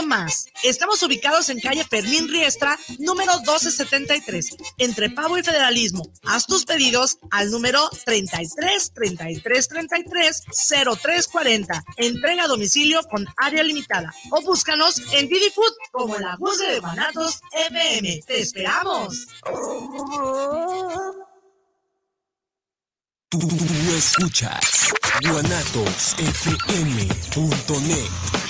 más. Estamos ubicados en calle Fermín Riestra, número 1273, entre Pavo y Federalismo. Haz tus pedidos al número 33 33 33 0340. Entrega a domicilio con área limitada. O búscanos en Didi Food como la voz de Guanatos FM. ¡Te esperamos! Tú, escuchas guanatosfm.net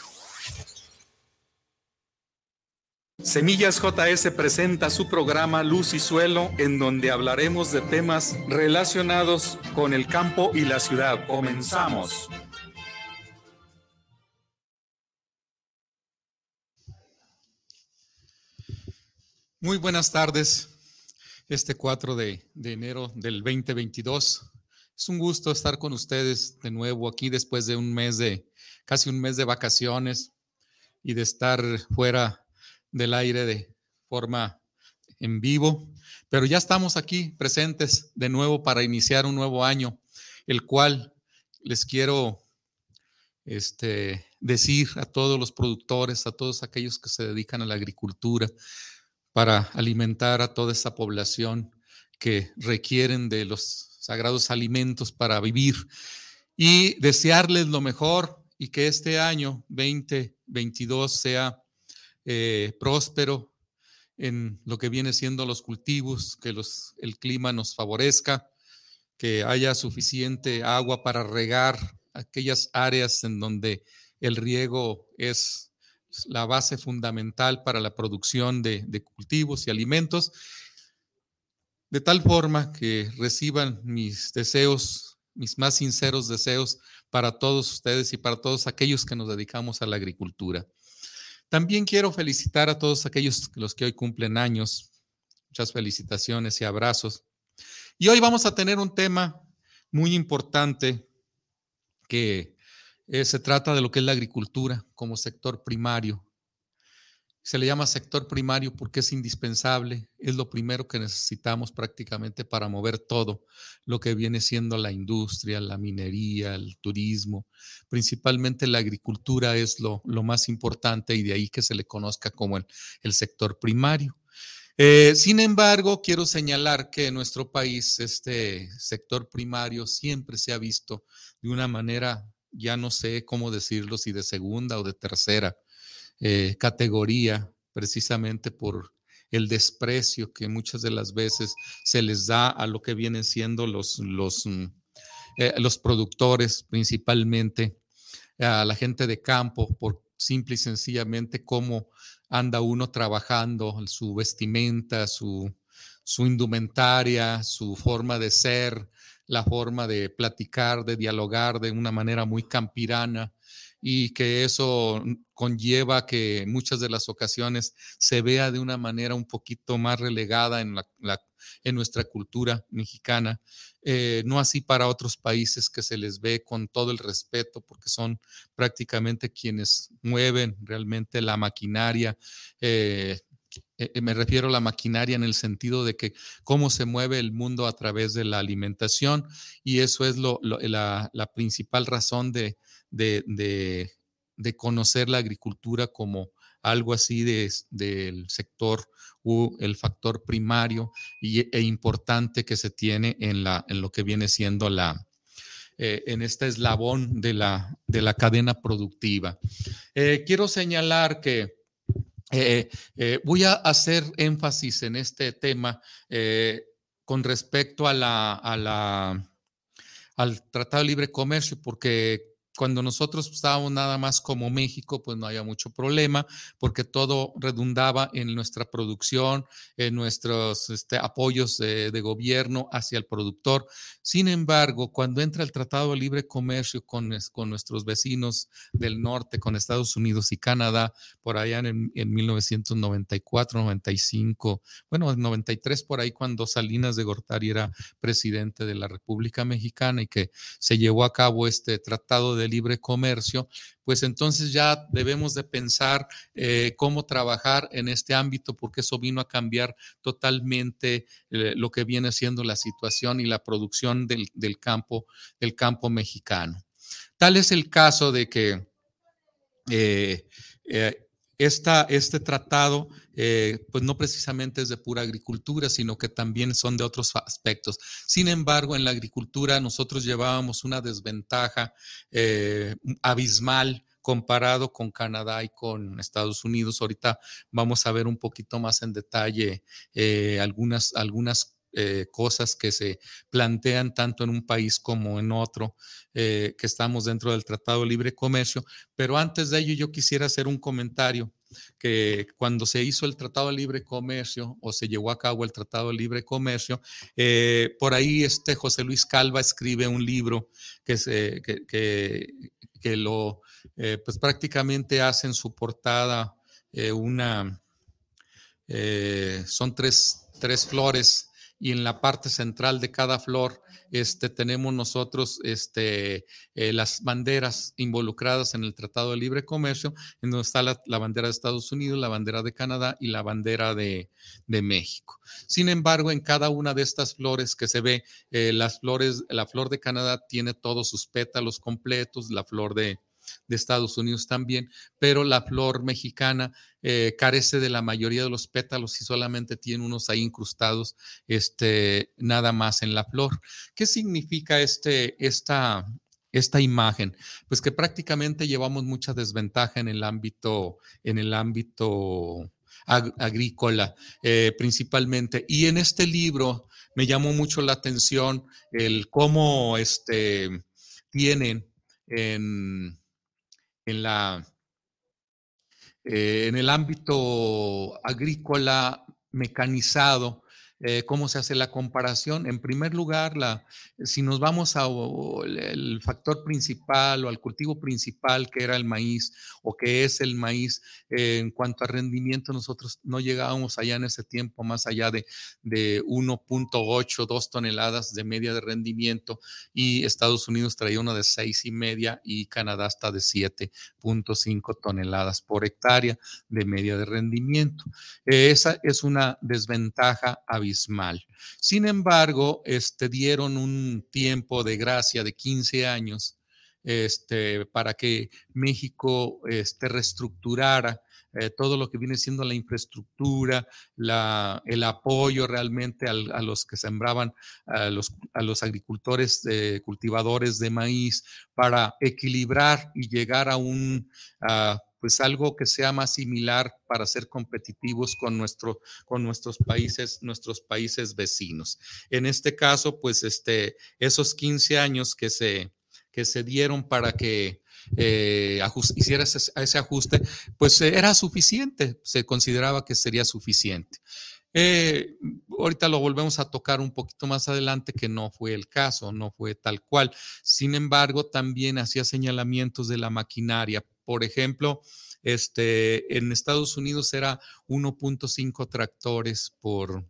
Semillas JS presenta su programa Luz y Suelo, en donde hablaremos de temas relacionados con el campo y la ciudad. Comenzamos. Muy buenas tardes. Este 4 de, de, enero del 2022. Es un gusto estar con ustedes de nuevo aquí después de un mes de, casi un mes de vacaciones y de estar fuera del aire de forma en vivo, pero ya estamos aquí presentes de nuevo para iniciar un nuevo año, el cual les quiero este, decir a todos los productores, a todos aquellos que se dedican a la agricultura, para alimentar a toda esa población que requieren de los sagrados alimentos para vivir y desearles lo mejor y que este año 2022 sea eh, próspero en lo que viene siendo los cultivos, que los, el clima nos favorezca, que haya suficiente agua para regar aquellas áreas en donde el riego es la base fundamental para la producción de, de cultivos y alimentos, de tal forma que reciban mis deseos, mis más sinceros deseos para todos ustedes y para todos aquellos que nos dedicamos a la agricultura. También quiero felicitar a todos aquellos los que hoy cumplen años. Muchas felicitaciones y abrazos. Y hoy vamos a tener un tema muy importante que eh, se trata de lo que es la agricultura como sector primario. Se le llama sector primario porque es indispensable, es lo primero que necesitamos prácticamente para mover todo lo que viene siendo la industria, la minería, el turismo. Principalmente la agricultura es lo, más importante y de ahí que se le conozca como el, sector primario. Eh, sin embargo, quiero señalar que en nuestro país este sector primario siempre se ha visto de una manera, ya no sé cómo decirlo, si de segunda o de tercera eh, categoría, precisamente por el desprecio que muchas de las veces se les da a lo que vienen siendo los, los, mm, eh, los productores, principalmente a la gente de campo, por simple y sencillamente cómo anda uno trabajando, su vestimenta, su, su indumentaria, su forma de ser, la forma de platicar, de dialogar de una manera muy campirana, y que eso conlleva que muchas de las ocasiones se vea de una manera un poquito más relegada en, la, en nuestra cultura mexicana, eh, no así para otros países que se les ve con todo el respeto porque son prácticamente quienes mueven realmente la maquinaria. Eh, eh, me refiero a la maquinaria en el sentido de que cómo se mueve el mundo a través de la alimentación y eso es lo, la, la, principal razón de, de, conocer la agricultura como algo así del sector u el factor primario y, e importante que se tiene en, la, en lo que viene siendo la, eh, en este eslabón de la, de la cadena productiva. Eh, quiero señalar que eh, voy a hacer énfasis en este tema con respecto a la, a la, al Tratado de Libre Comercio, porque cuando nosotros estábamos nada más como México, pues no había mucho problema porque todo redundaba en nuestra producción, en nuestros este, apoyos de, gobierno hacia el productor. Sin embargo, cuando entra el Tratado de Libre Comercio con, nuestros vecinos del norte, con Estados Unidos y Canadá, por allá en, en 1994, 95, bueno, 93 por ahí cuando Salinas de Gortari era presidente de la República Mexicana y que se llevó a cabo este Tratado de de libre comercio, pues entonces ya debemos de pensar eh, cómo trabajar en este ámbito, porque eso vino a cambiar totalmente eh, lo que viene siendo la situación y la producción del, campo, del campo mexicano. Tal es el caso de que eh, este tratado, eh, pues no precisamente es de pura agricultura, sino que también son de otros aspectos. Sin embargo, en la agricultura nosotros llevábamos una desventaja eh, abismal comparado con Canadá y con Estados Unidos. Ahorita vamos a ver un poquito más en detalle eh, algunas, algunas eh, cosas que se plantean tanto en un país como en otro, eh, que estamos dentro del Tratado de Libre Comercio. Pero antes de ello, yo quisiera hacer un comentario que cuando se hizo el Tratado de Libre Comercio o se llevó a cabo el Tratado de Libre Comercio, eh, por ahí este José Luis Calva escribe un libro que, se, que, que, lo, pues prácticamente hace en su portada una, son tres, tres flores y en la parte central de cada flor este, tenemos nosotros este, eh, las banderas involucradas en el Tratado de Libre Comercio, en donde está la, bandera de Estados Unidos, la bandera de Canadá y la bandera de, México. Sin embargo, en cada una de estas flores que se ve, eh, las flores, la flor de Canadá tiene todos sus pétalos completos, la flor de, de Estados Unidos también, pero la flor mexicana eh, carece de la mayoría de los pétalos y solamente tiene unos ahí incrustados, este, nada más en la flor. ¿Qué significa este, esta, esta imagen? Pues que prácticamente llevamos mucha desventaja en el ámbito, en el ámbito agrícola eh, principalmente. Y en este libro me llamó mucho la atención el cómo este, tienen en, en, la, eh, en el ámbito agrícola mecanizado, eh, ¿Cómo se hace la comparación? En primer lugar, si nos vamos al factor principal o al cultivo principal que era el maíz o que es el maíz, eh, en cuanto a rendimiento, nosotros no llegábamos allá en ese tiempo más allá de, de 1.8, 2 toneladas de media de rendimiento y Estados Unidos traía una de 6 y media y Canadá está de 7.5 toneladas por hectárea de media de rendimiento. esa es una desventaja habitual mal. Sin embargo, este, dieron un tiempo de gracia de 15 años este, para que México este, reestructurara eh, todo lo que viene siendo la infraestructura, el apoyo realmente a los que sembraban, a los, a los agricultores eh, cultivadores de maíz, para equilibrar y llegar a un, pues algo que sea más similar para ser competitivos con, nuestro, con nuestros países, nuestros países vecinos. En este caso, pues este, esos 15 años que se, que se dieron para que eh, hiciera ese, ajuste, pues era suficiente, se consideraba que sería suficiente. Eh, ahorita lo volvemos a tocar un poquito más adelante, que no fue el caso, no fue tal cual. Sin embargo, también hacía señalamientos de la maquinaria por ejemplo, este, en Estados Unidos era 1.5 tractores por,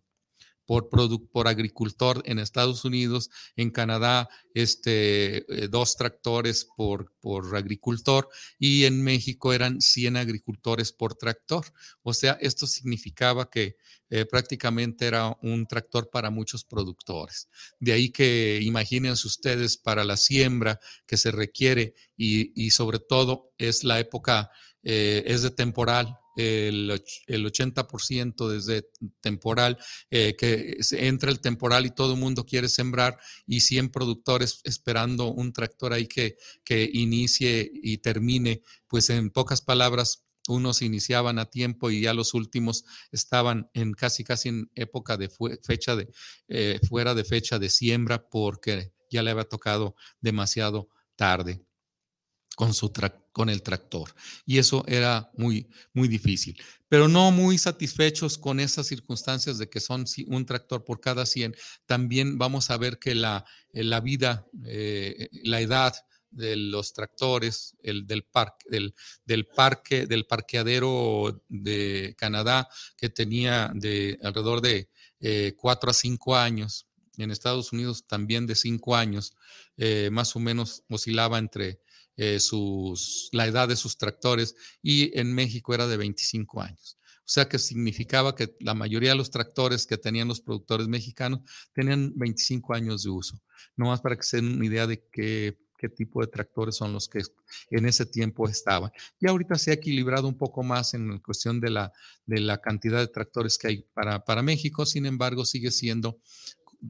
por, agricultor en Estados Unidos, en Canadá este, eh, dos tractores por, por agricultor y en México eran 100 agricultores por tractor. O sea, esto significaba que eh, prácticamente era un tractor para muchos productores. De ahí que imagínense ustedes para la siembra que se requiere y, sobre todo es la época, eh, es de temporal, el, el 80% desde temporal, eh, que entra el temporal y todo el mundo quiere sembrar y 100 productores esperando un tractor ahí que, que inicie y termine, pues en pocas palabras, unos iniciaban a tiempo y ya los últimos estaban en casi casi en época de fecha de eh, fuera de fecha de siembra porque ya le había tocado demasiado tarde. Con, su con el tractor. Y eso era muy, muy difícil. Pero no muy satisfechos con esas circunstancias de que son un tractor por cada 100, también vamos a ver que la, la vida, eh, la edad de los tractores, el del parque, del, del, parque, del parqueadero de Canadá, que tenía de alrededor de eh, 4 a 5 años, en Estados Unidos también de 5 años, eh, más o menos oscilaba entre eh, sus, la edad de sus tractores y en México era de 25 años. O sea que significaba que la mayoría de los tractores que tenían los productores mexicanos tenían 25 años de uso. No más para que se den una idea de qué, qué tipo de tractores son los que en ese tiempo estaban. Y ahorita se ha equilibrado un poco más en cuestión de la, de la cantidad de tractores que hay para, para México. Sin embargo, sigue siendo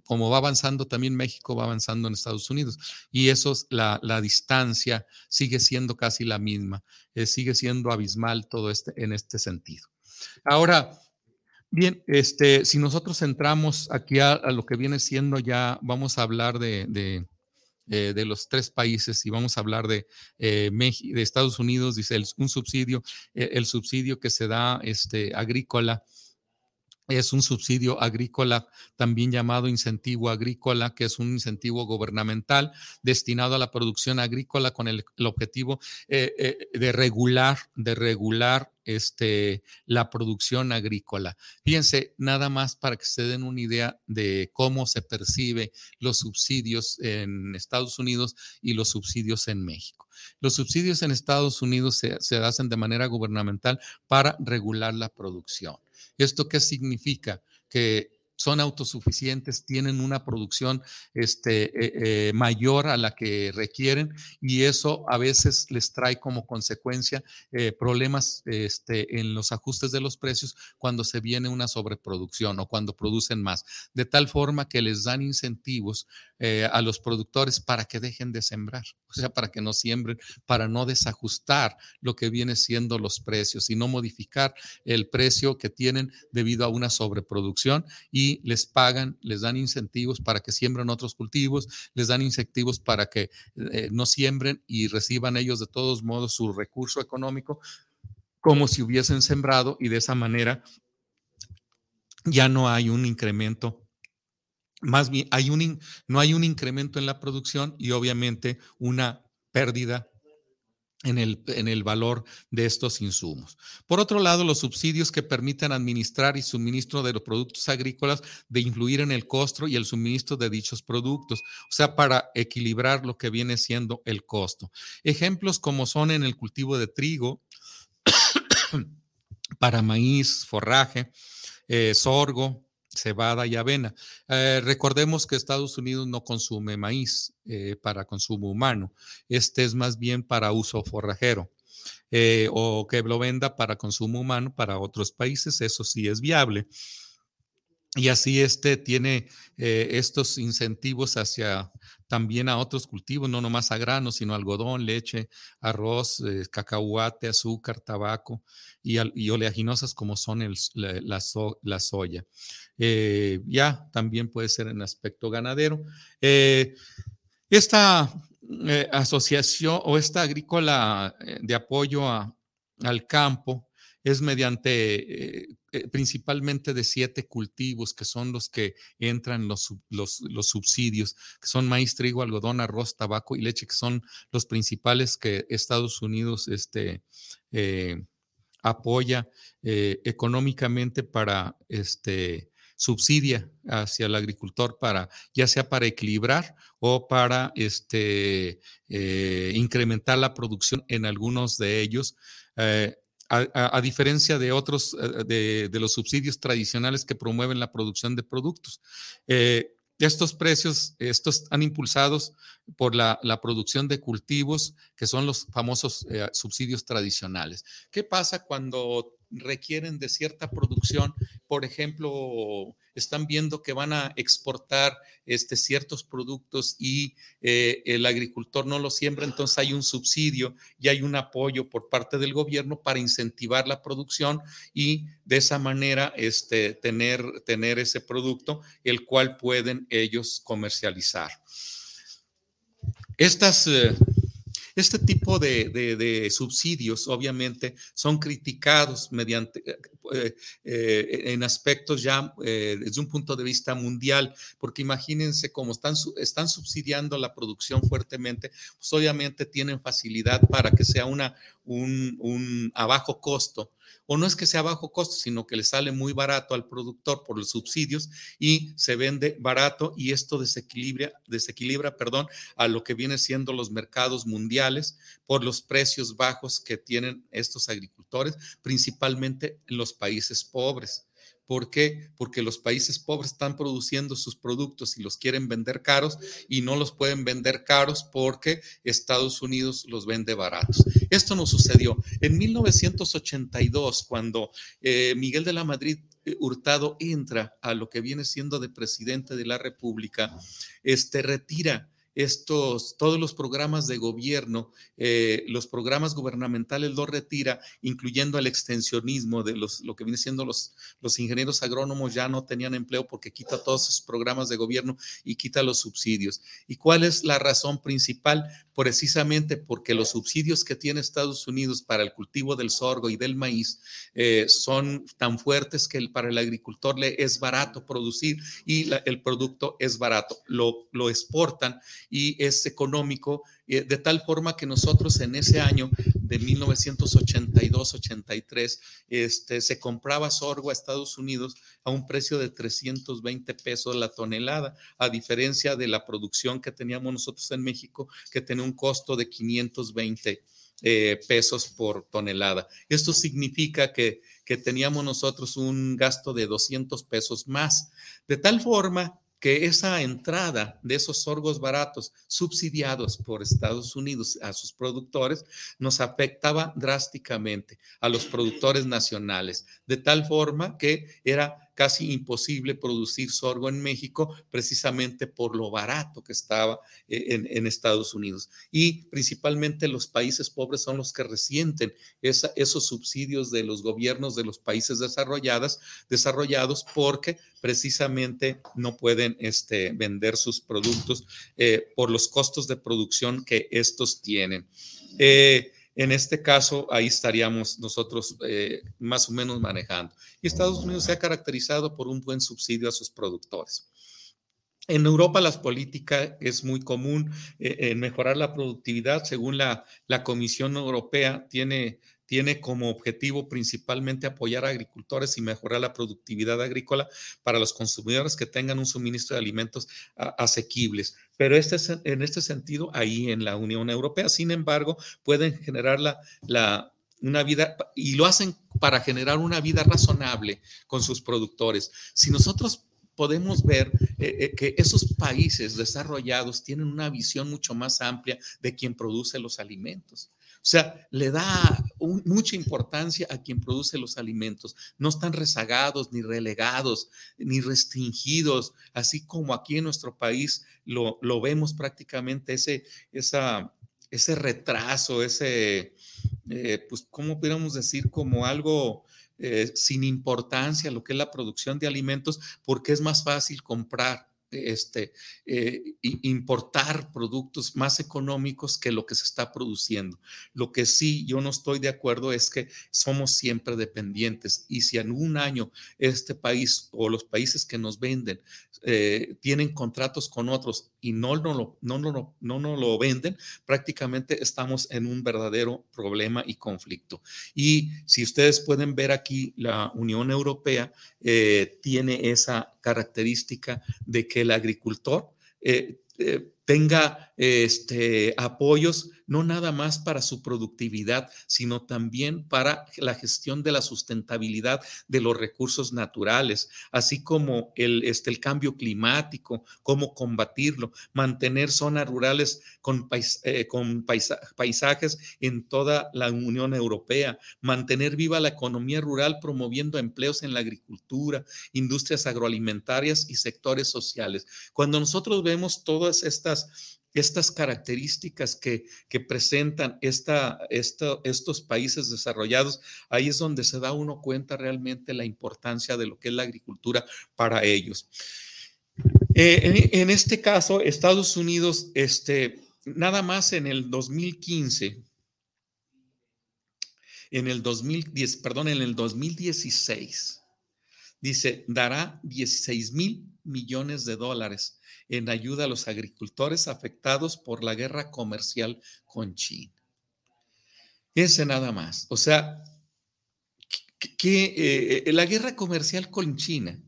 como va avanzando también México, va avanzando en Estados Unidos. Y eso, la, la distancia sigue siendo casi la misma, eh, sigue siendo abismal todo este en este sentido. Ahora, bien, este, si nosotros entramos aquí a, lo que viene siendo ya, vamos a hablar de, de, eh, los tres países y vamos a hablar de, eh, de Estados Unidos, dice un subsidio, el subsidio que se da este, agrícola es un subsidio agrícola, también llamado incentivo agrícola, que es un incentivo gubernamental destinado a la producción agrícola con el, objetivo eh, eh, de regular, de regular este, la producción agrícola. Fíjense, nada más para que se den una idea de cómo se percibe los subsidios en Estados Unidos y los subsidios en México. Los subsidios en Estados Unidos se, se hacen de manera gubernamental para regular la producción. ¿Esto qué significa? Que son autosuficientes, tienen una producción este, eh, eh, mayor a la que requieren y eso a veces les trae como consecuencia eh, problemas este, en los ajustes de los precios cuando se viene una sobreproducción o cuando producen más, de tal forma que les dan incentivos a los productores para que dejen de sembrar, o sea, para que no siembren, para no desajustar lo que viene siendo los precios y no modificar el precio que tienen debido a una sobreproducción y les pagan, les dan incentivos para que siembren otros cultivos, les dan incentivos para que eh, no siembren y reciban ellos de todos modos su recurso económico como si hubiesen sembrado y de esa manera ya no hay un incremento. Más bien hay un, no hay un incremento en la producción y obviamente una pérdida en el, en el, valor de estos insumos. Por otro lado, los subsidios que permitan administrar y suministro de los productos agrícolas de influir en el costo y el suministro de dichos productos, o sea, para equilibrar lo que viene siendo el costo. Ejemplos como son en el cultivo de trigo, para maíz, forraje, eh, sorgo, cebada y avena. Eh, recordemos que Estados Unidos no consume maíz eh, para consumo humano. Este es más bien para uso forrajero. Eh, o que lo venda para consumo humano para otros países, eso sí es viable. Y así este tiene estos incentivos hacia también a otros cultivos, no nomás a granos, sino algodón, leche, arroz, cacahuate, azúcar, tabaco y, oleaginosas como son la, soya. Eh, ya también puede ser en aspecto ganadero. Eh, esta eh, asociación o esta agrícola de apoyo al campo es mediante principalmente de siete cultivos que son los que entran los, los, subsidios, que son maíz, trigo, algodón, arroz, tabaco y leche, que son los principales que Estados Unidos este, apoya económicamente para este, subsidia hacia el agricultor para, ya sea para equilibrar o para este, eh, incrementar la producción en algunos de ellos. Eh, a, diferencia de otros, eh, de, los subsidios tradicionales que promueven la producción de productos. estos precios, estos han impulsados por la, producción de cultivos, que son los famosos subsidios tradicionales. ¿Qué pasa cuando requieren de cierta producción. Por ejemplo, están viendo que van a exportar este, ciertos productos y eh, el agricultor no lo siembra, entonces hay un subsidio y hay un apoyo por parte del gobierno para incentivar la producción y de esa manera este, tener, tener ese producto, el cual pueden ellos comercializar. Estas... Eh, Este tipo de, subsidios, obviamente, son criticados mediante, eh, eh, en aspectos ya desde un punto de vista mundial, porque imagínense cómo están, están subsidiando la producción fuertemente, pues obviamente tienen facilidad para que sea una, un, a bajo costo o no es que sea bajo costo, sino que le sale muy barato al productor por los subsidios y se vende barato y esto desequilibra, desequilibra perdón, a lo que viene siendo los mercados mundiales por los precios bajos que tienen estos agricultores, principalmente en los países pobres. ¿Por qué? Porque los países pobres están produciendo sus productos y los quieren vender caros y no los pueden vender caros porque Estados Unidos los vende baratos. Esto no sucedió. En 1982, cuando eh, Miguel de la Madrid eh, Hurtado entra a lo que viene siendo de presidente de la República, este retira estos, todos los programas de gobierno, eh, los programas gubernamentales los retira, incluyendo el extensionismo de los, lo que viene siendo los, ingenieros agrónomos ya no tenían empleo porque quita todos esos programas de gobierno y quita los subsidios. ¿Y cuál es la razón principal? Precisamente porque los subsidios que tiene Estados Unidos para el cultivo del sorgo y del maíz eh, son tan fuertes que para el agricultor le es barato producir y el producto es barato. Lo exportan y es económico, eh, de tal forma que nosotros en ese año de 1982-83 este, se compraba sorgo a Estados Unidos a un precio de 320 pesos la tonelada, a diferencia de la producción que teníamos nosotros en México, que tenía un costo de 520 eh, pesos por tonelada. Esto significa que, que teníamos nosotros un gasto de 200 pesos más, de tal forma que esa entrada de esos sorgos baratos subsidiados por Estados Unidos a sus productores nos afectaba drásticamente a los productores nacionales, de tal forma que era casi imposible producir sorgo en México precisamente por lo barato que estaba eh, en, Estados Unidos. Y principalmente los países pobres son los que resienten esos subsidios de los gobiernos de los países desarrollados, desarrollados porque precisamente no pueden este, vender sus productos eh, por los costos de producción que estos tienen. Eh, en este caso, ahí estaríamos nosotros eh, más o menos manejando. Y Estados Unidos se ha caracterizado por un buen subsidio a sus productores. En Europa la política es muy común eh, mejorar la productividad. Según la, la Comisión Europea, tiene tiene como objetivo principalmente apoyar a agricultores y mejorar la productividad agrícola para los consumidores que tengan un suministro de alimentos asequibles. Pero este es, en este sentido, ahí en la Unión Europea, sin embargo, pueden generar la, la, una vida y lo hacen para generar una vida razonable con sus productores. Si nosotros podemos ver eh, eh, que esos países desarrollados tienen una visión mucho más amplia de quien produce los alimentos. O sea, le da mucha importancia a quien produce los alimentos. No están rezagados, ni relegados, ni restringidos, así como aquí en nuestro país lo, vemos prácticamente ese, ese retraso, ese, eh, pues, ¿cómo pudiéramos decir? Como algo eh, sin importancia lo que es la producción de alimentos, porque es más fácil comprar este, eh, importar productos más económicos que lo que se está produciendo. Lo que sí yo no estoy de acuerdo es que somos siempre dependientes y si en un año este país o los países que nos venden eh, tienen contratos con otros y no, no, no, no, no, no lo venden, prácticamente estamos en un verdadero problema y conflicto. Y si ustedes pueden ver aquí, la Unión Europea eh, tiene esa característica de que el agricultor eh, tenga este, apoyos no nada más para su productividad, sino también para la gestión de la sustentabilidad de los recursos naturales, así como el, este, el cambio climático, cómo combatirlo, mantener zonas rurales con, eh, con paisajes en toda la Unión Europea, mantener viva la economía rural promoviendo empleos en la agricultura, industrias agroalimentarias y sectores sociales. Cuando nosotros vemos todas estas estas características que, presentan esta, estos países desarrollados, ahí es donde se da uno cuenta realmente la importancia de lo que es la agricultura para ellos. Eh, en, este caso, Estados Unidos este, nada más en el 2015, en el 2010, perdón, en el 2016, dice, dará 16 mil millones de dólares en ayuda a los agricultores afectados por la guerra comercial con China. Ese nada más. O sea, que, eh, la guerra comercial con China,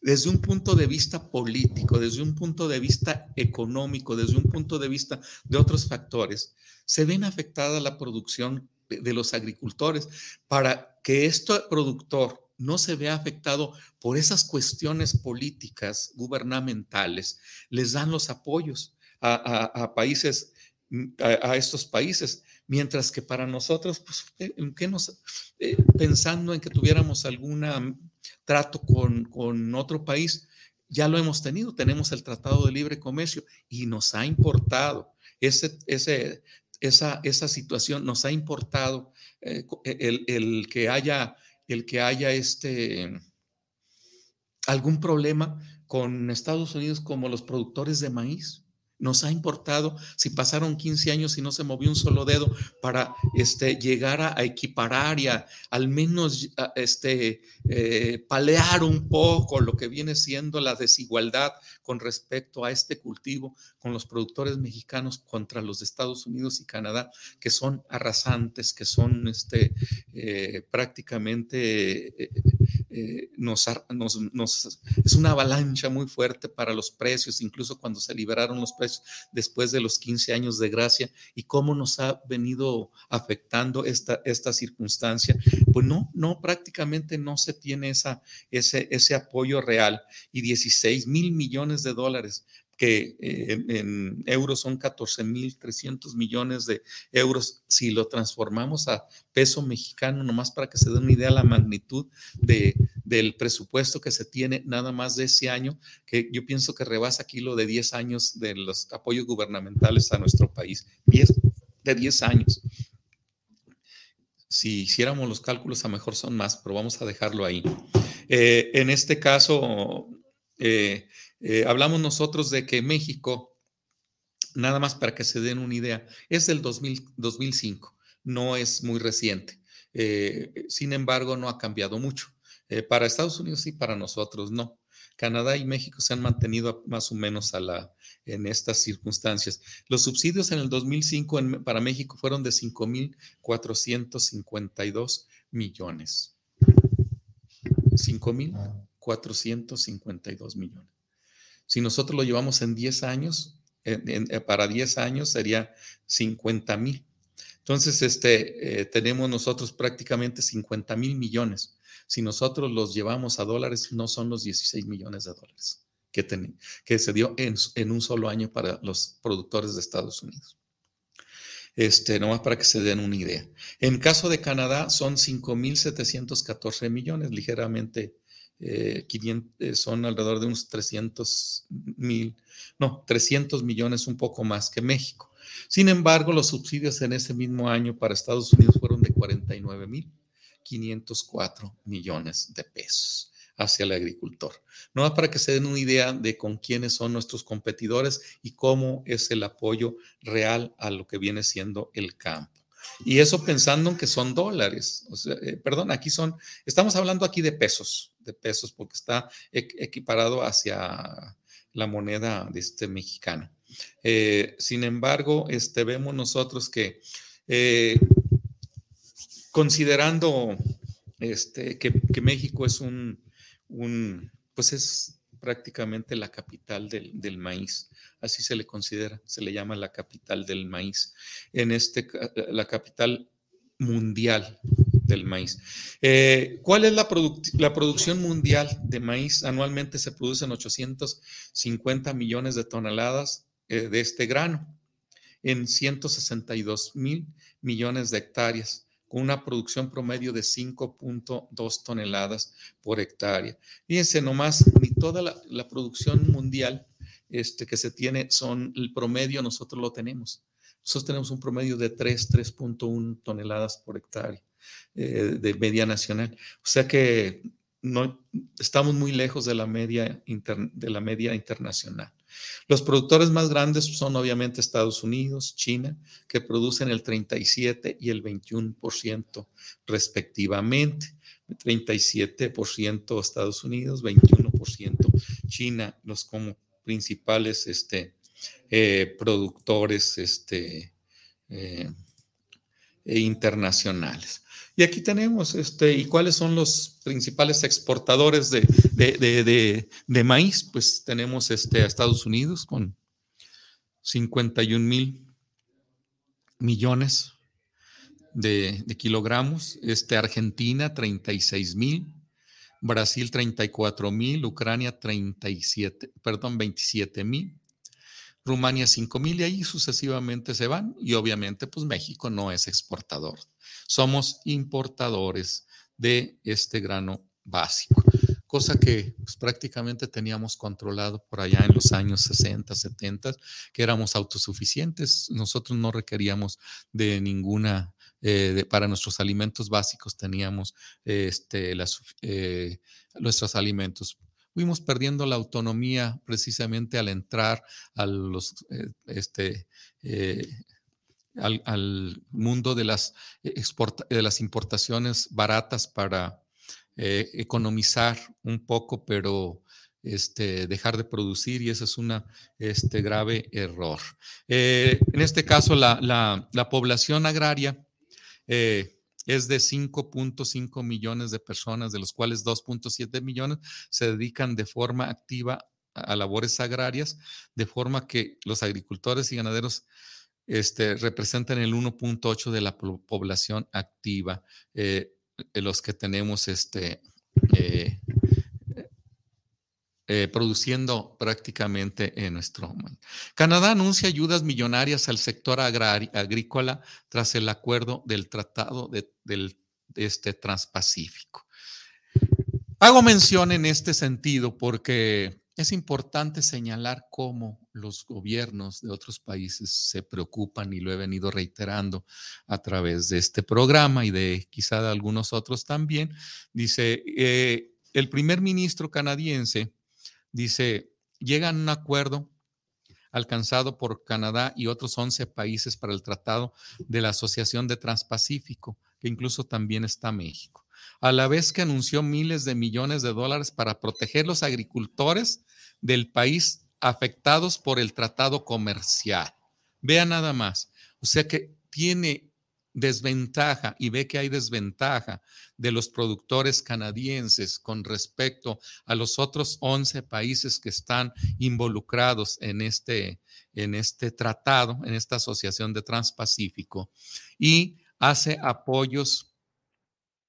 desde un punto de vista político, desde un punto de vista económico, desde un punto de vista de otros factores, se ven afectada la producción de los agricultores para que este productor no se vea afectado por esas cuestiones políticas gubernamentales, les dan los apoyos a, países, a, estos países, mientras que para nosotros, pues, ¿en qué nos, eh, pensando en que tuviéramos algún trato con, con otro país, ya lo hemos tenido, tenemos el Tratado de Libre Comercio y nos ha importado ese, ese esa, esa situación, nos ha importado eh, el, el, que haya, el que haya este, algún problema con Estados Unidos como los productores de maíz nos ha importado si pasaron 15 años y no se movió un solo dedo para este, llegar a, equiparar y al menos este, eh, palear un poco lo que viene siendo la desigualdad con respecto a este cultivo con los productores mexicanos contra los de Estados Unidos y Canadá, que son arrasantes, que son este, eh, prácticamente... Eh, nos, es una avalancha muy fuerte para los precios, incluso cuando se liberaron los precios después de los 15 años de gracia y cómo nos ha venido afectando esta, esta circunstancia. Pues no, no, prácticamente no se tiene esa, ese, ese apoyo real y 16 mil millones de dólares que eh, en, euros son 14.300 millones de euros. Si lo transformamos a peso mexicano, nomás para que se den una idea de la magnitud de, del presupuesto que se tiene nada más de ese año, que yo pienso que rebasa aquí lo de 10 años de los apoyos gubernamentales a nuestro país. 10, de 10 años. Si hiciéramos los cálculos, a mejor son más, pero vamos a dejarlo ahí. Eh, en este caso, eh, eh, hablamos nosotros de que México, nada más para que se den una idea, es del 2005, no es muy reciente. Sin embargo, no ha cambiado mucho. Eh, para Estados Unidos sí, para nosotros no. Canadá y México se han mantenido más o menos a la, en estas circunstancias. Los subsidios en el 2005 para México fueron de 5.452 millones. 5.452 millones. Si nosotros lo llevamos en 10 años, eh, para 10 años sería 50 mil. Entonces, este, eh, tenemos nosotros prácticamente 50 mil millones. Si nosotros los llevamos a dólares, no son los 16 millones de dólares que, se dio en, un solo año para los productores de Estados Unidos. Este, nomás para que se den una idea. En caso de Canadá, son 5.714 millones, ligeramente 500, eh, eh, son alrededor de unos 300 mil, no, 300 millones, un poco más que México. Sin embargo, los subsidios en ese mismo año para Estados Unidos fueron de 49 mil 504 millones de pesos hacia el agricultor. No para que se den una idea de con quiénes son nuestros competidores y cómo es el apoyo real a lo que viene siendo el campo. Y eso pensando en que son dólares. Eh, perdón, aquí son, estamos hablando aquí de pesos, de pesos, porque está equiparado hacia la moneda de este. Eh, sin embargo, este, vemos nosotros que eh, considerando este, que, México es un, pues es prácticamente la capital del, maíz, así se le considera, se le llama la capital del maíz, en este, la capital mundial del maíz. Eh, ¿Cuál es la, la, producción mundial de maíz? Anualmente se producen 850 millones de toneladas eh, de este grano en 162 mil millones de hectáreas con una producción promedio de 5.2 toneladas por hectárea. Fíjense nomás, ni toda la, producción mundial este, que se tiene son el promedio, nosotros lo tenemos. Nosotros tenemos un promedio de 3, 3.1 toneladas por hectárea eh, de media nacional. O sea que no, estamos muy lejos de la media, de la media internacional. Los productores más grandes son obviamente Estados Unidos, China, que producen el 37 y el 21% respectivamente. 37% Estados Unidos, 21% China, los como principales este, eh, productores este, eh, e internacionales. Y aquí tenemos, este, ¿y cuáles son los principales exportadores de, de, maíz? Pues tenemos este, a Estados Unidos con 51 mil millones de, kilogramos, este, Argentina 36 mil, Brasil 34 mil, Ucrania 37, perdón, 27 mil, Rumania 5 mil y ahí sucesivamente se van. Y obviamente, pues México no es exportador. Somos importadores de este grano básico, cosa que pues, prácticamente teníamos controlado por allá en los años 60, 70, que éramos autosuficientes. Nosotros no requeríamos de ninguna eh, para nuestros alimentos básicos teníamos este, eh, nuestros alimentos fuimos perdiendo la autonomía precisamente al entrar a los, eh, este, eh, al, mundo de las, de las importaciones baratas para eh, economizar un poco, pero este, dejar de producir y ese es un este, grave error. en este caso, la, la, la población agraria es de 5.5 millones de personas, de los cuales 2.7 millones se dedican de forma activa a labores agrarias, de forma que los agricultores y ganaderos este, representan el 1.8 de la población activa, eh, los que tenemos este, eh, eh, produciendo prácticamente en nuestro Canadá anuncia ayudas millonarias al sector agrícola tras el acuerdo del Tratado de, del este Transpacífico. Hago mención en este sentido porque es importante señalar cómo los gobiernos de otros países se preocupan y lo he venido reiterando a través de este programa y de quizá de algunos otros también. Dice, eh, el primer ministro canadiense dice, llegan a un acuerdo alcanzado por Canadá y otros 11 países para el Tratado de la Asociación de Transpacífico, que incluso también está México, a la vez que anunció miles de millones de dólares para proteger los agricultores del país afectados por el tratado comercial. Vea nada más. O sea que tiene desventaja y ve que hay desventaja de los productores canadienses con respecto a los otros 11 países que están involucrados en este, en este tratado, en esta asociación de Transpacífico, y hace apoyos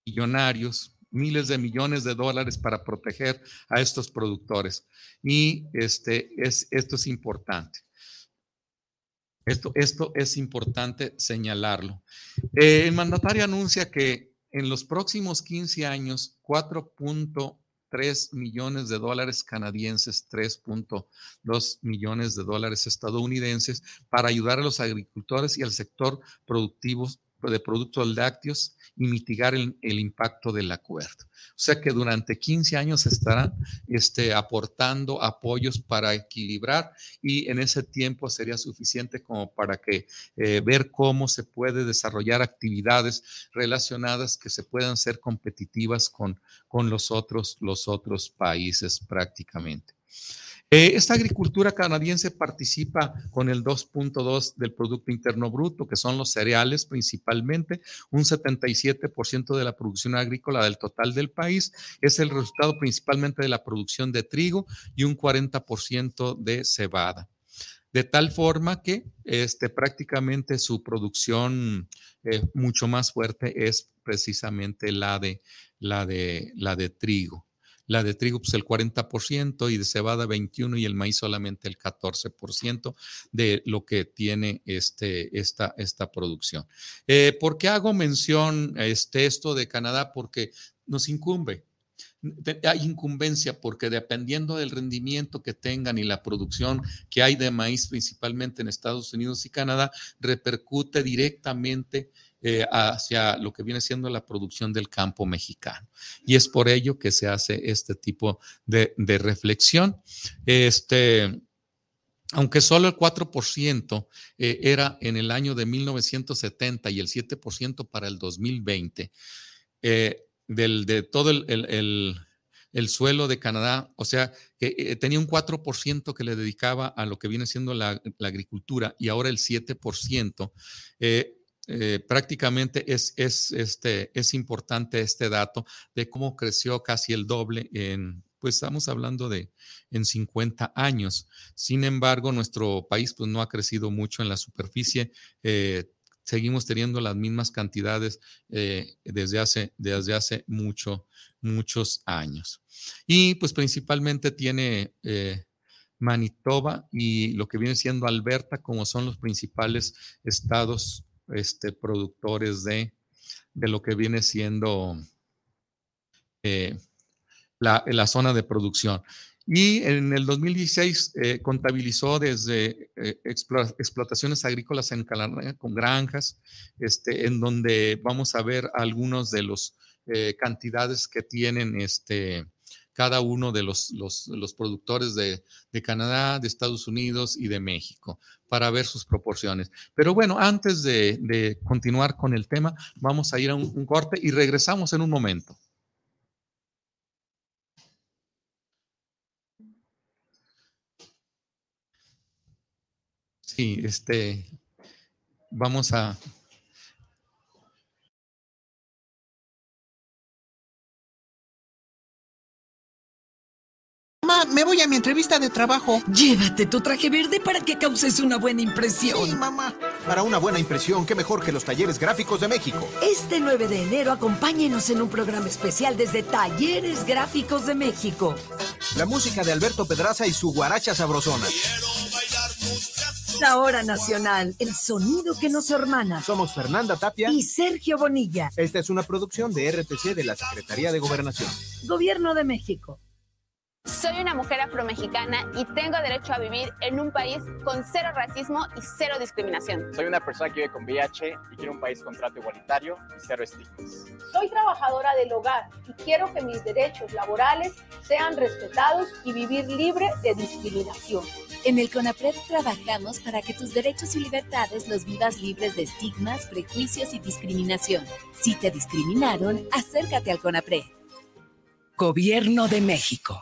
millonarios, miles de millones de dólares para proteger a estos productores. Y este, es, esto es importante. Esto, esto es importante señalarlo. Eh, el mandatario anuncia que en los próximos 15 años, 4.3 millones de dólares canadienses, 3.2 millones de dólares estadounidenses para ayudar a los agricultores y al sector productivo de productos lácteos y mitigar el, impacto del acuerdo. O sea que durante 15 años estarán este, aportando apoyos para equilibrar y en ese tiempo sería suficiente como para que eh, ver cómo se puede desarrollar actividades relacionadas que se puedan ser competitivas con, con los, otros, los otros países prácticamente. Eh, esta agricultura canadiense participa con el 2.2 del Producto Interno Bruto, que son los cereales principalmente, un 77% de la producción agrícola del total del país, es el resultado principalmente de la producción de trigo y un 40% de cebada. De tal forma que este, prácticamente su producción eh, mucho más fuerte es precisamente la de, la de, la de trigo la de trigo pues el 40% y de cebada 21% y el maíz solamente el 14% de lo que tiene este, esta, esta producción. Eh, ¿Por qué hago mención este, esto de Canadá? Porque nos incumbe. Hay incumbencia porque dependiendo del rendimiento que tengan y la producción que hay de maíz principalmente en Estados Unidos y Canadá, repercute directamente eh, hacia lo que viene siendo la producción del campo mexicano. Y es por ello que se hace este tipo de, reflexión. Este, aunque solo el 4% eh, era en el año de 1970 y el 7% para el 2020, eh, del, de todo el, suelo de Canadá, o sea, que eh, tenía un 4% que le dedicaba a lo que viene siendo la, agricultura y ahora el 7%. Prácticamente es, es, este, es importante este dato de cómo creció casi el doble en, pues estamos hablando de en 50 años. Sin embargo, nuestro país pues no ha crecido mucho en la superficie. Eh, seguimos teniendo las mismas cantidades eh, desde, hace, desde hace mucho, muchos años. Y pues principalmente tiene eh, Manitoba y lo que viene siendo Alberta como son los principales estados este, productores de, de lo que viene siendo la, zona de producción. Y en el 2016 eh, contabilizó desde eh, explotaciones agrícolas en Canadá con granjas, este, en donde vamos a ver algunos de los eh, cantidades que tienen este, cada uno de los, los, productores de, Canadá, de Estados Unidos y de México, para ver sus proporciones. Pero bueno, antes de, continuar con el tema, vamos a ir a un corte y regresamos en un momento. Sí, este, vamos a... Mamá, me voy a mi entrevista de trabajo. Llévate tu traje verde para que causes una buena impresión. Sí, mamá. Para una buena impresión, qué mejor que los talleres gráficos de México. Este 9 de enero, acompáñenos en un programa especial desde Talleres Gráficos de México. La música de Alberto Pedraza y su guaracha sabrosona. La hora nacional, el sonido que nos hermana. Somos Fernanda Tapia y Sergio Bonilla. Esta es una producción de RTC de la Secretaría de Gobernación. Gobierno de México. Soy una mujer afromexicana y tengo derecho a vivir en un país con cero racismo y cero discriminación. Soy una persona que vive con VIH y quiero un país con trato igualitario y cero estigmas. Soy trabajadora del hogar y quiero que mis derechos laborales sean respetados y vivir libre de discriminación. En el CONAPRED trabajamos para que tus derechos y libertades los vivas libres de estigmas, prejuicios y discriminación. Si te discriminaron, acércate al CONAPRED. Gobierno de México.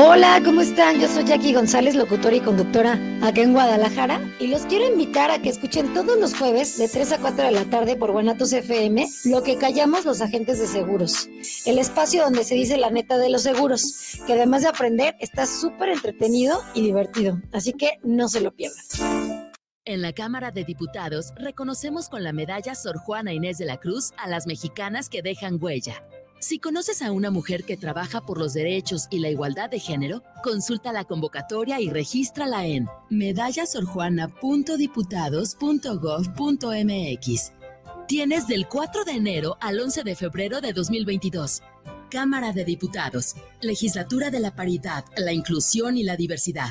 Hola, ¿cómo están? Yo soy Jackie González, locutora y conductora acá en Guadalajara y los quiero invitar a que escuchen todos los jueves de 3 a 4 de la tarde por Guanatos FM lo que callamos los agentes de seguros, el espacio donde se dice la neta de los seguros, que además de aprender está súper entretenido y divertido, así que no se lo pierdan. En la Cámara de Diputados reconocemos con la medalla Sor Juana Inés de la Cruz a las mexicanas que dejan huella. Si conoces a una mujer que trabaja por los derechos y la igualdad de género, consulta la convocatoria y regístrala en medallasorjuana.diputados.gov.mx. Tienes del 4 de enero al 11 de febrero de 2022. Cámara de Diputados, Legislatura de la Paridad, la Inclusión y la Diversidad.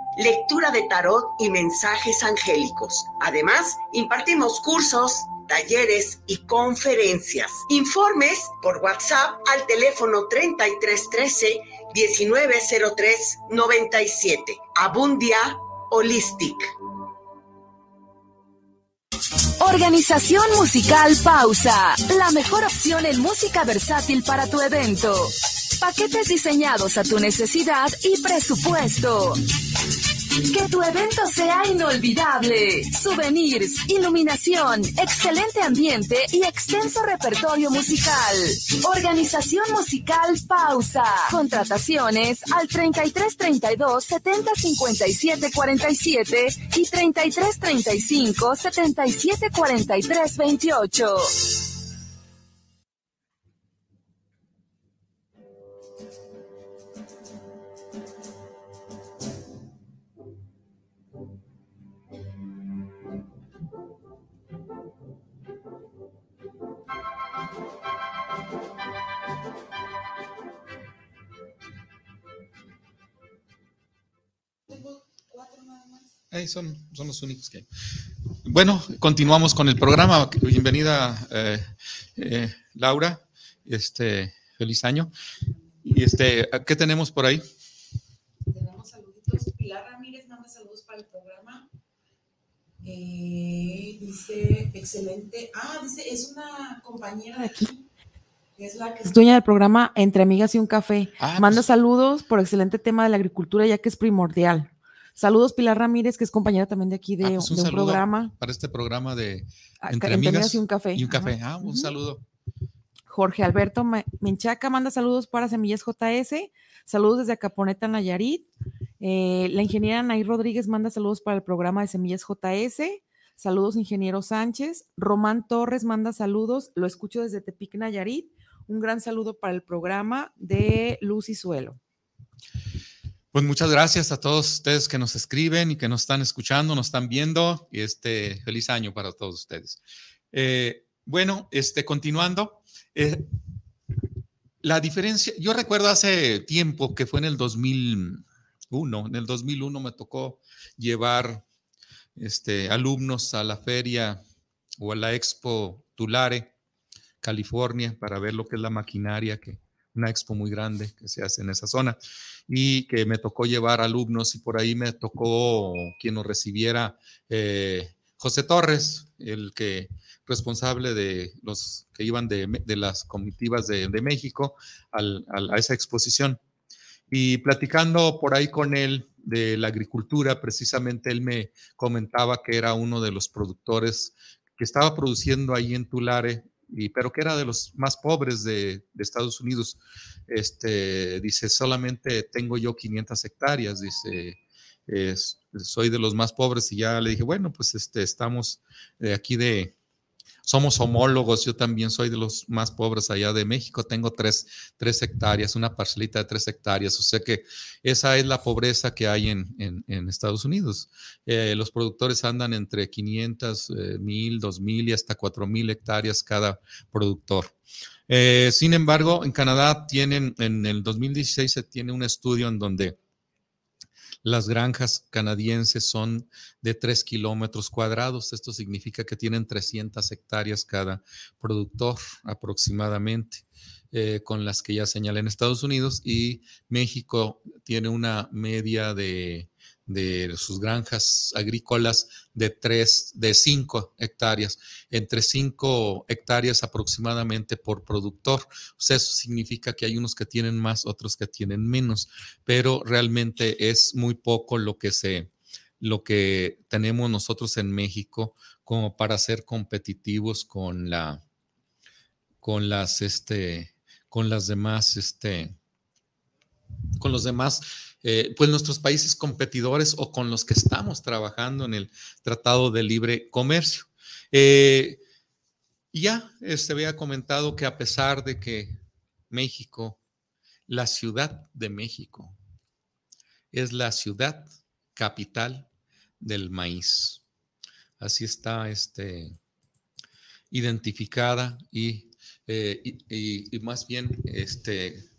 lectura de tarot y mensajes angélicos. Además, impartimos cursos, talleres y conferencias. Informes por WhatsApp al teléfono 3313 1903 97. Abundia Holistic. Organización Musical Pausa, la mejor opción en música versátil para tu evento. Paquetes diseñados a tu necesidad y presupuesto. Que tu evento sea inolvidable. Souvenirs, iluminación, excelente ambiente y extenso repertorio musical. Organización musical Pausa. Contrataciones al 3332 70 57 47 y 3335 77 43 28. Ahí son, son los únicos que. Bueno, continuamos con el programa. Bienvenida, eh, eh, Laura. Este, feliz año. Y este, ¿qué tenemos por ahí? Tenemos saluditos. Pilar Ramírez manda saludos para el programa. Eh, dice, excelente. Ah, dice, es una compañera de aquí. Es la que es dueña del programa Entre Amigas y un Café. Ah, Manda pues- saludos por excelente tema de la agricultura, ya que es primordial. Saludos, Pilar Ramírez, que es compañera también de aquí de, Ah, pues de un programa. Para este programa de Ah, Entre, Entre amigas, y un Café. Y un café. Ah, un saludo. Jorge Alberto Menchaca manda saludos para Semillas JS. Saludos desde Acaponeta, Nayarit. Eh, la ingeniera Nay Rodríguez manda saludos para el programa de Semillas JS. Saludos, ingeniero Sánchez. Román Torres manda saludos. Lo escucho desde Tepic, Nayarit. Un gran saludo para el programa de Luz y Suelo. Pues muchas gracias a todos ustedes que nos escriben y que nos están escuchando, nos están viendo. Y este feliz año para todos ustedes. Eh, bueno, este, continuando. eh, la diferencia, yo recuerdo hace tiempo que fue en el 2001, en el 2001 me tocó llevar este, alumnos a la feria o a la expo Tulare, California, para ver lo que es la maquinaria, que una expo muy grande que se hace en esa zona, y que me tocó llevar alumnos y por ahí me tocó quien nos recibiera, eh, José Torres, el que responsable de los que iban de, las comitivas de, de México al- al- a esa exposición. Y platicando por ahí con él de la agricultura, precisamente él me comentaba que era uno de los productores que estaba produciendo ahí en Tulare, y, pero que era de los más pobres de, de Estados Unidos. Este, dice, solamente tengo yo 500 hectáreas, dice, soy de los más pobres y ya le dije, bueno, pues este, estamos de aquí de, somos homólogos, yo también soy de los más pobres allá de México, tengo tres, tres hectáreas, una parcelita de tres hectáreas, o sea que esa es la pobreza que hay en, en- Estados Unidos. Eh, los productores andan entre 500, eh, 1000, 2000 y hasta 4000 hectáreas cada productor. Eh, sin embargo, en Canadá tienen, en el 2016 se tiene un estudio en donde las granjas canadienses son de 3 kilómetros cuadrados. Esto significa que tienen 300 hectáreas cada productor aproximadamente, eh, con las que ya señalé en Estados Unidos. Y México tiene una media de, de sus granjas agrícolas de 3, de 5 hectáreas, entre 5 hectáreas aproximadamente por productor. O sea, eso significa que hay unos que tienen más, otros que tienen menos, pero realmente es muy poco lo que se lo que tenemos nosotros en México como para ser competitivos con la con las este con las demás este con los demás eh, pues nuestros países competidores o con los que estamos trabajando en el Tratado de Libre Comercio. Eh, ya se había comentado que a pesar de que México, la Ciudad de México, es la ciudad capital del maíz. Así está este, identificada y, eh, y más bien este,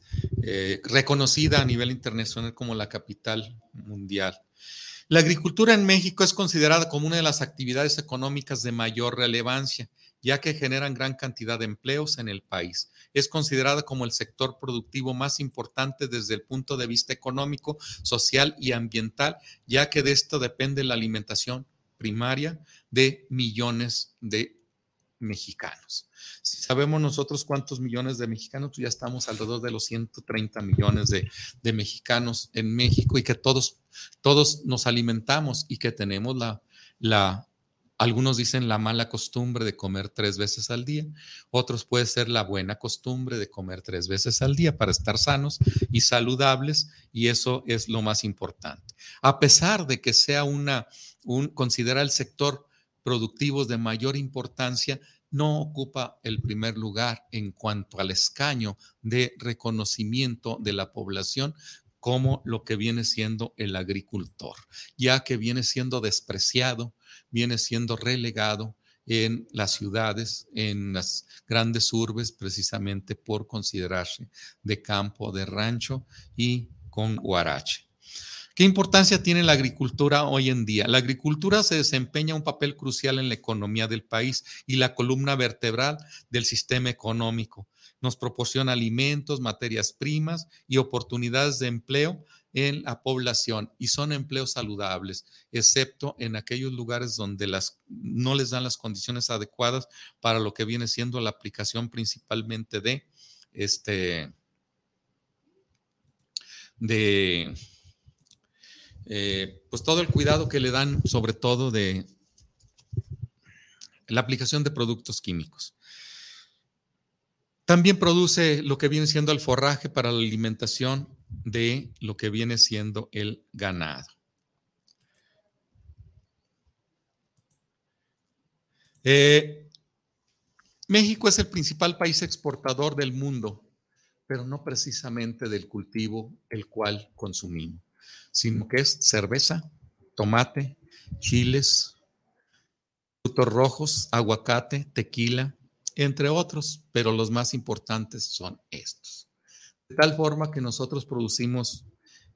eh, reconocida a nivel internacional como la capital mundial. La agricultura en México es considerada como una de las actividades económicas de mayor relevancia, ya que generan gran cantidad de empleos en el país. Es considerada como el sector productivo más importante desde el punto de vista económico, social y ambiental, ya que de esto depende la alimentación primaria de millones de mexicanos. Si sabemos nosotros cuántos millones de mexicanos, pues ya estamos alrededor de los 130 millones de, de mexicanos en México y que todos, todos nos alimentamos y que tenemos la, la, algunos dicen la mala costumbre de comer tres veces al día, otros puede ser la buena costumbre de comer tres veces al día para estar sanos y saludables y eso es lo más importante. A pesar de que sea una, un, considera el sector productivos de mayor importancia, no ocupa el primer lugar en cuanto al escaño de reconocimiento de la población como lo que viene siendo el agricultor, ya que viene siendo despreciado, viene siendo relegado en las ciudades, en las grandes urbes, precisamente por considerarse de campo, de rancho y con guarache. ¿Qué importancia tiene la agricultura hoy en día? La agricultura se desempeña un papel crucial en la economía del país y la columna vertebral del sistema económico. Nos proporciona alimentos, materias primas y oportunidades de empleo en la población y son empleos saludables, excepto en aquellos lugares donde las, no les dan las condiciones adecuadas para lo que viene siendo la aplicación principalmente de este de eh, pues todo el cuidado que le dan, sobre todo de la aplicación de productos químicos. También produce lo que viene siendo el forraje para la alimentación de lo que viene siendo el ganado. Eh, México es el principal país exportador del mundo, pero no precisamente del cultivo el cual consumimos sino que es cerveza, tomate, chiles, frutos rojos, aguacate, tequila, entre otros, pero los más importantes son estos. De tal forma que nosotros producimos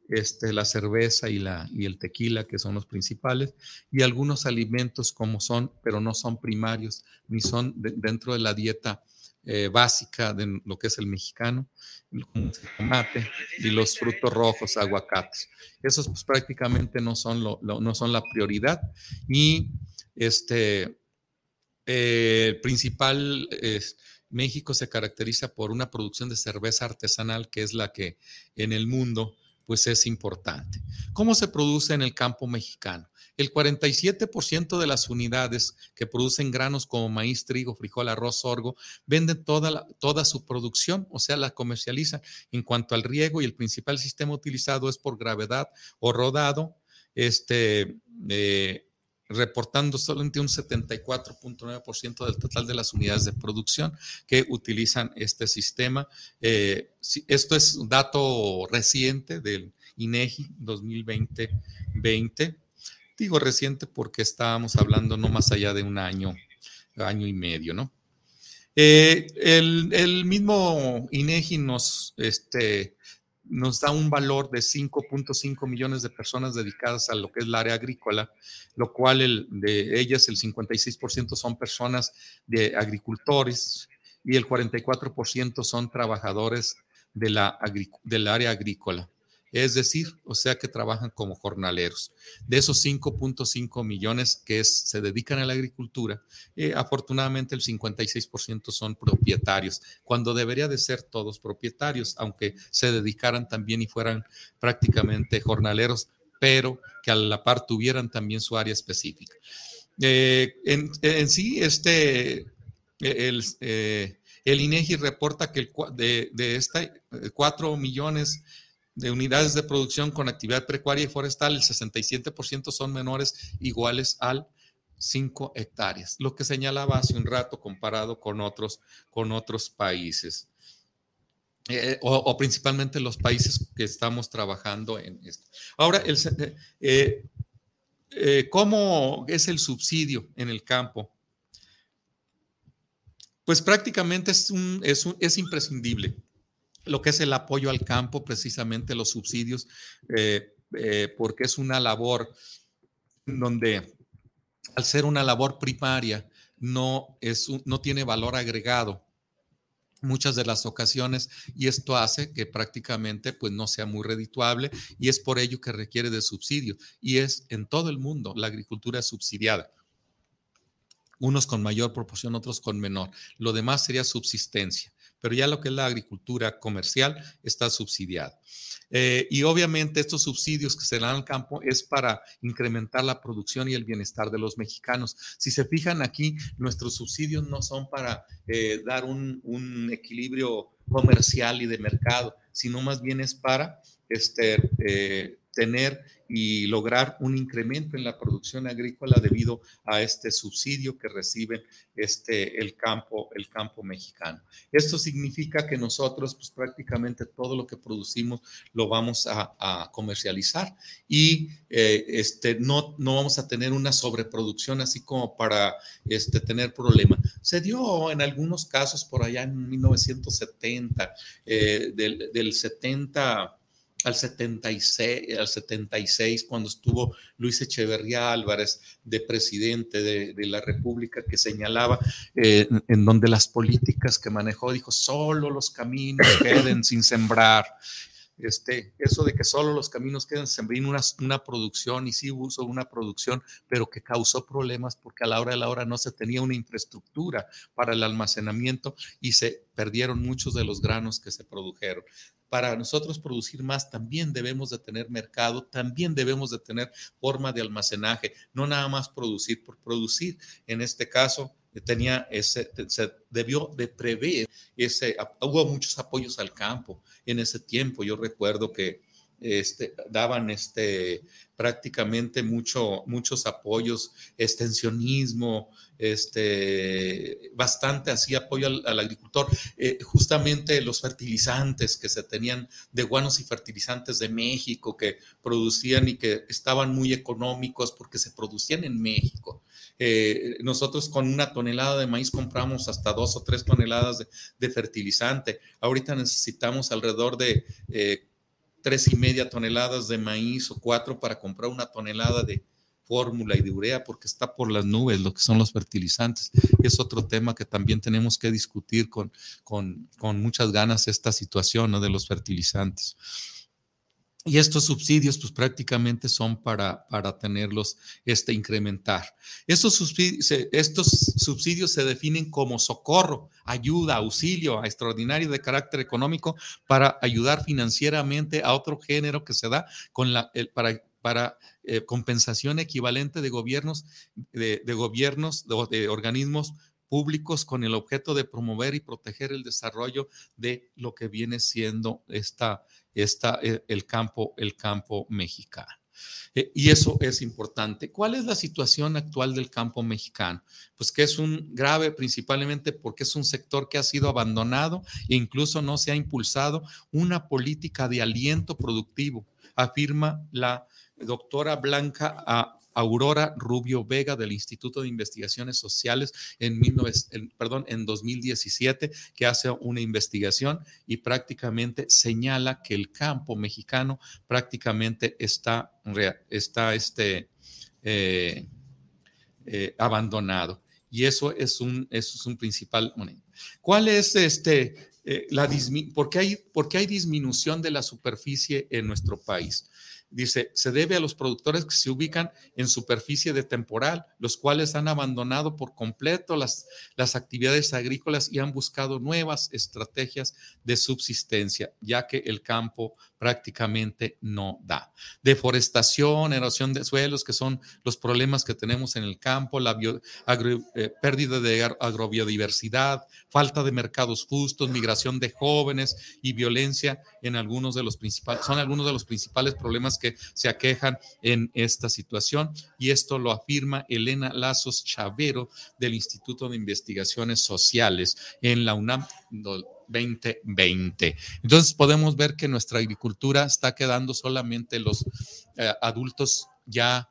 este, la cerveza y, la, y el tequila, que son los principales, y algunos alimentos como son, pero no son primarios, ni son dentro de la dieta eh, básica de lo que es el mexicano, el tomate y los frutos rojos, aguacates. Esos pues prácticamente no son, lo, no son la prioridad y este, eh, el principal... es México se caracteriza por una producción de cerveza artesanal que es la que en el mundo pues es importante. ¿Cómo se produce en el campo mexicano? El 47% de las unidades que producen granos como maíz, trigo, frijol, arroz, sorgo, venden toda, toda su producción, o sea, la comercializan. En cuanto al riego y el principal sistema utilizado es por gravedad o rodado, este, eh, reportando solamente un 74.9% del total de las unidades de producción que utilizan este sistema. Eh, esto es un dato reciente del INEGI 2020-20. Digo reciente porque estábamos hablando no más allá de un año, año y medio, ¿no? Eh, el, mismo INEGI nos, este, nos da un valor de 5.5 millones de personas dedicadas a lo que es el área agrícola, lo cual de ellas el 56% son personas de agricultores y el 44% son trabajadores de la, del área agrícola es decir, o sea que trabajan como jornaleros. De esos 5.5 millones que se dedican a la agricultura, eh, afortunadamente el 56% son propietarios, cuando debería de ser todos propietarios, aunque se dedicaran también y fueran prácticamente jornaleros, pero que a la par tuvieran también su área específica. Eh, en, sí, este, el, eh, el INEGI reporta que de, de esta 4 millones de unidades de producción con actividad precuaria y forestal, el 67% son menores iguales al 5 hectáreas, lo que señalaba hace un rato comparado con otros, con otros países. Eh, o, principalmente los países que estamos trabajando en esto. Ahora, el, eh, eh, ¿cómo es el subsidio en el campo? Pues prácticamente es, un, es, un, es imprescindible lo que es el apoyo al campo, precisamente los subsidios, eh, eh, porque es una labor donde al ser una labor primaria no, es no tiene valor agregado muchas de las ocasiones y esto hace que prácticamente pues no sea muy redituable y es por ello que requiere de subsidio y es en todo el mundo la agricultura subsidiada unos con mayor proporción, otros con menor. Lo demás sería subsistencia, pero ya lo que es la agricultura comercial está subsidiada. Eh, y obviamente estos subsidios que se dan al campo es para incrementar la producción y el bienestar de los mexicanos. Si se fijan aquí, nuestros subsidios no son para eh, dar un, un, equilibrio comercial y de mercado, sino más bien es para este, eh, tener y lograr un incremento en la producción agrícola debido a este subsidio que recibe este, el, campo, el campo mexicano. Esto significa que nosotros pues, prácticamente todo lo que producimos lo vamos a, comercializar y eh, este, no, no vamos a tener una sobreproducción así como para este, tener problema. Se dio en algunos casos por allá en 1970, eh, del, del 70 al 76, al 76, cuando estuvo Luis Echeverría Álvarez de presidente de, la República, que señalaba eh, en donde las políticas que manejó, dijo, solo los caminos queden sin sembrar. Este, eso de que solo los caminos queden sin sembrar, una, una producción, y sí hubo una producción, pero que causó problemas porque a la hora de la hora no se tenía una infraestructura para el almacenamiento y se perdieron muchos de los granos que se produjeron para nosotros producir más también debemos de tener mercado, también debemos de tener forma de almacenaje, no nada más producir por producir. En este caso, tenía ese, se debió de prever ese, hubo muchos apoyos al campo en ese tiempo. Yo recuerdo que este, daban este, prácticamente mucho, muchos apoyos, extensionismo, este, bastante así apoyo al, agricultor. Eh, justamente los fertilizantes que se tenían de guanos y fertilizantes de México que producían y que estaban muy económicos porque se producían en México. Eh, nosotros con una tonelada de maíz compramos hasta dos o tres toneladas de, fertilizante. Ahorita necesitamos alrededor de eh, tres y media toneladas de maíz o cuatro para comprar una tonelada de, fórmula y de urea porque está por las nubes lo que son los fertilizantes. Es otro tema que también tenemos que discutir con, con, con muchas ganas esta situación ¿no? de los fertilizantes. Y estos subsidios, pues prácticamente son para, para tenerlos, este, incrementar. Estos subsidios, estos subsidios se definen como socorro, ayuda, auxilio extraordinario de carácter económico para ayudar financieramente a otro género que se da con la, para para eh, compensación equivalente de gobiernos, de, gobiernos, de, organismos públicos con el objeto de promover y proteger el desarrollo de lo que viene siendo esta, esta, eh, el, campo, el campo mexicano. Eh, y eso es importante. ¿Cuál es la situación actual del campo mexicano? Pues que es un grave principalmente porque es un sector que ha sido abandonado e incluso no se ha impulsado una política de aliento productivo, afirma la doctora Blanca Aurora Rubio Vega del Instituto de Investigaciones Sociales en, perdón, en 2017, que hace una investigación y prácticamente señala que el campo mexicano prácticamente está, está este, eh, eh, abandonado. Y eso es un, es un principal. ¿Cuál es este, eh, la ¿por hay, por qué hay disminución de la superficie en nuestro país? Dice, se debe a los productores que se ubican en superficie de temporal, los cuales han abandonado por completo las, las actividades agrícolas y han buscado nuevas estrategias de subsistencia, ya que el campo prácticamente no da. Deforestación, erosión de suelos, que son los problemas que tenemos en el campo, la eh, pérdida de agrobiodiversidad, falta de mercados justos, migración de jóvenes y violencia en algunos de los principales, son algunos de los principales problemas que se aquejan en esta situación y esto lo afirma Elena Lazos Chavero del Instituto de Investigaciones Sociales en la UNAM 2020. Entonces podemos ver que nuestra agricultura está quedando solamente los eh, adultos ya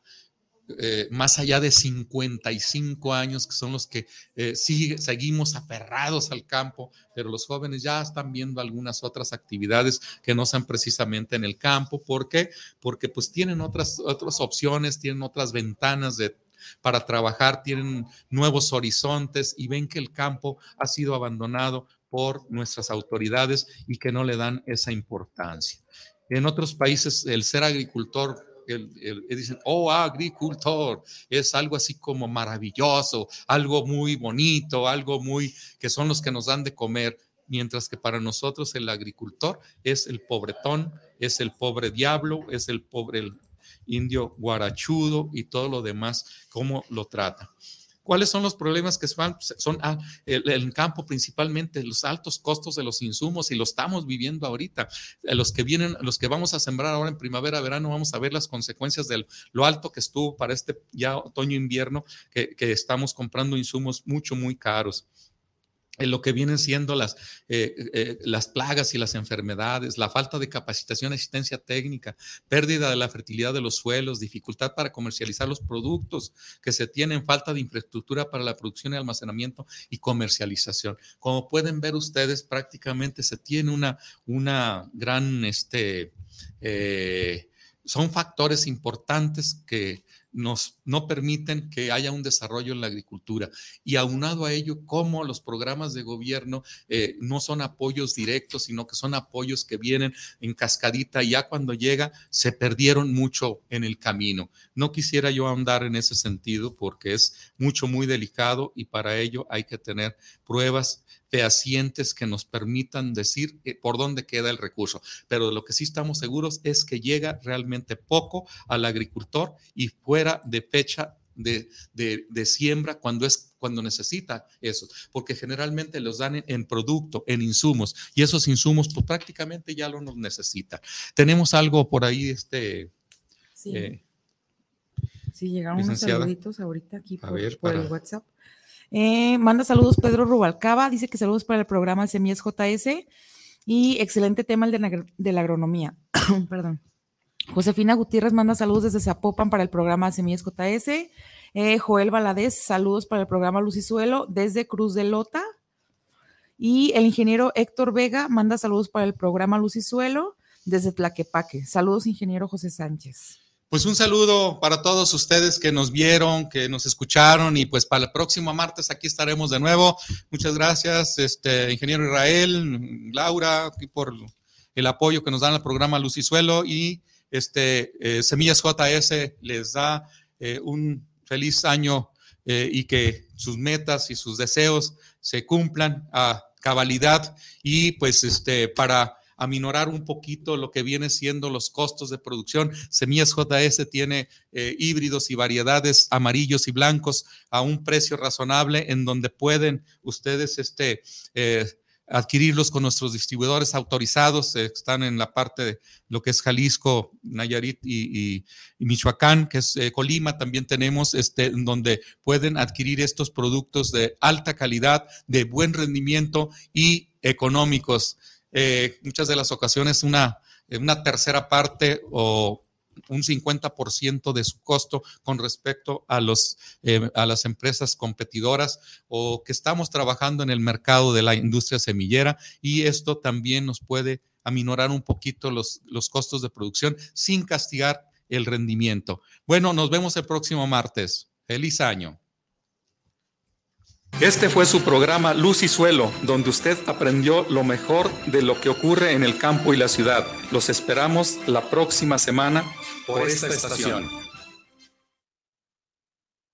eh, más allá de 55 años, que son los que eh, seguimos aferrados al campo, pero los jóvenes ya están viendo algunas otras actividades que no sean precisamente en el campo. ¿Por qué? Porque pues tienen otras, otras opciones, tienen otras ventanas de para trabajar, tienen nuevos horizontes y ven que el campo ha sido abandonado por nuestras autoridades y que no le dan esa importancia. En otros países el ser agricultor dicen, oh, agricultor, es algo así como maravilloso, algo muy bonito, algo muy que son los que nos dan de comer, mientras que para nosotros el agricultor es el pobretón, es el pobre diablo, es el pobre indio guarachudo y todo lo demás, cómo lo trata. ¿Cuáles son los problemas que van? Pues, son ah, el, campo principalmente, los altos costos de los insumos y lo estamos viviendo ahorita. Eh, los que vienen, los que vamos a sembrar ahora en primavera, verano, vamos a ver las consecuencias de lo alto que estuvo para este ya otoño-invierno, que, que estamos comprando insumos mucho, muy caros en lo que vienen siendo las, eh, eh, las plagas y las enfermedades, la falta de capacitación asistencia técnica, pérdida de la fertilidad de los suelos, dificultad para comercializar los productos que se tienen, falta de infraestructura para la producción y almacenamiento y comercialización. Como pueden ver ustedes, prácticamente se tiene una, una gran, este, eh, son factores importantes que no permiten que haya un desarrollo en la agricultura. Y aunado a ello, como los programas de gobierno eh, no son apoyos directos, sino que son apoyos que vienen en cascadita y ya cuando llega se perdieron mucho en el camino. No quisiera yo ahondar en ese sentido porque es mucho, muy delicado y para ello hay que tener pruebas fehacientes que nos permitan decir eh, por dónde queda el recurso. Pero lo que sí estamos seguros es que llega realmente poco al agricultor y fuera de fecha de, siembra cuando es cuando necesita eso, porque generalmente los dan en, producto, en insumos, y esos insumos pues, prácticamente ya lo nos necesita. Tenemos algo por ahí, este. Sí, eh, llegaron unos saluditos ahorita aquí por, el WhatsApp. Eh, manda saludos Pedro Rubalcaba, dice que saludos para el programa Semillas JS y excelente tema el de, la agronomía. Perdón. Josefina Gutiérrez manda saludos desde Zapopan para el programa Semillas JS. Eh, Joel Valadez, saludos para el programa Luz y Suelo desde Cruz de Lota. Y el ingeniero Héctor Vega manda saludos para el programa Luz y Suelo desde Tlaquepaque. Saludos, ingeniero José Sánchez. Pues un saludo para todos ustedes que nos vieron, que nos escucharon y pues para el próximo martes aquí estaremos de nuevo. Muchas gracias, este ingeniero Israel, Laura, por el apoyo que nos dan al programa Luz y Suelo y este eh, Semillas JS les da eh, un feliz año eh, y que sus metas y sus deseos se cumplan a cabalidad y pues este para aminorar un poquito lo que viene siendo los costos de producción. Semillas JS tiene híbridos y variedades amarillos y blancos a un precio razonable en donde pueden ustedes este, adquirirlos con nuestros distribuidores autorizados, eh, están en la parte de lo que es Jalisco, Nayarit y, Michoacán, que es Colima, también tenemos este, donde pueden adquirir estos productos de alta calidad, de buen rendimiento y económicos. Eh, muchas de las ocasiones una, una tercera parte o un 50% de su costo con respecto a, los, eh, a las empresas competidoras o que estamos trabajando en el mercado de la industria semillera y esto también nos puede aminorar un poquito los, los costos de producción sin castigar el rendimiento. Bueno, nos vemos el próximo martes. Feliz año. Este fue su programa Luz y Suelo, donde usted aprendió lo mejor de lo que ocurre en el campo y la ciudad. Los esperamos la próxima semana por esta estación.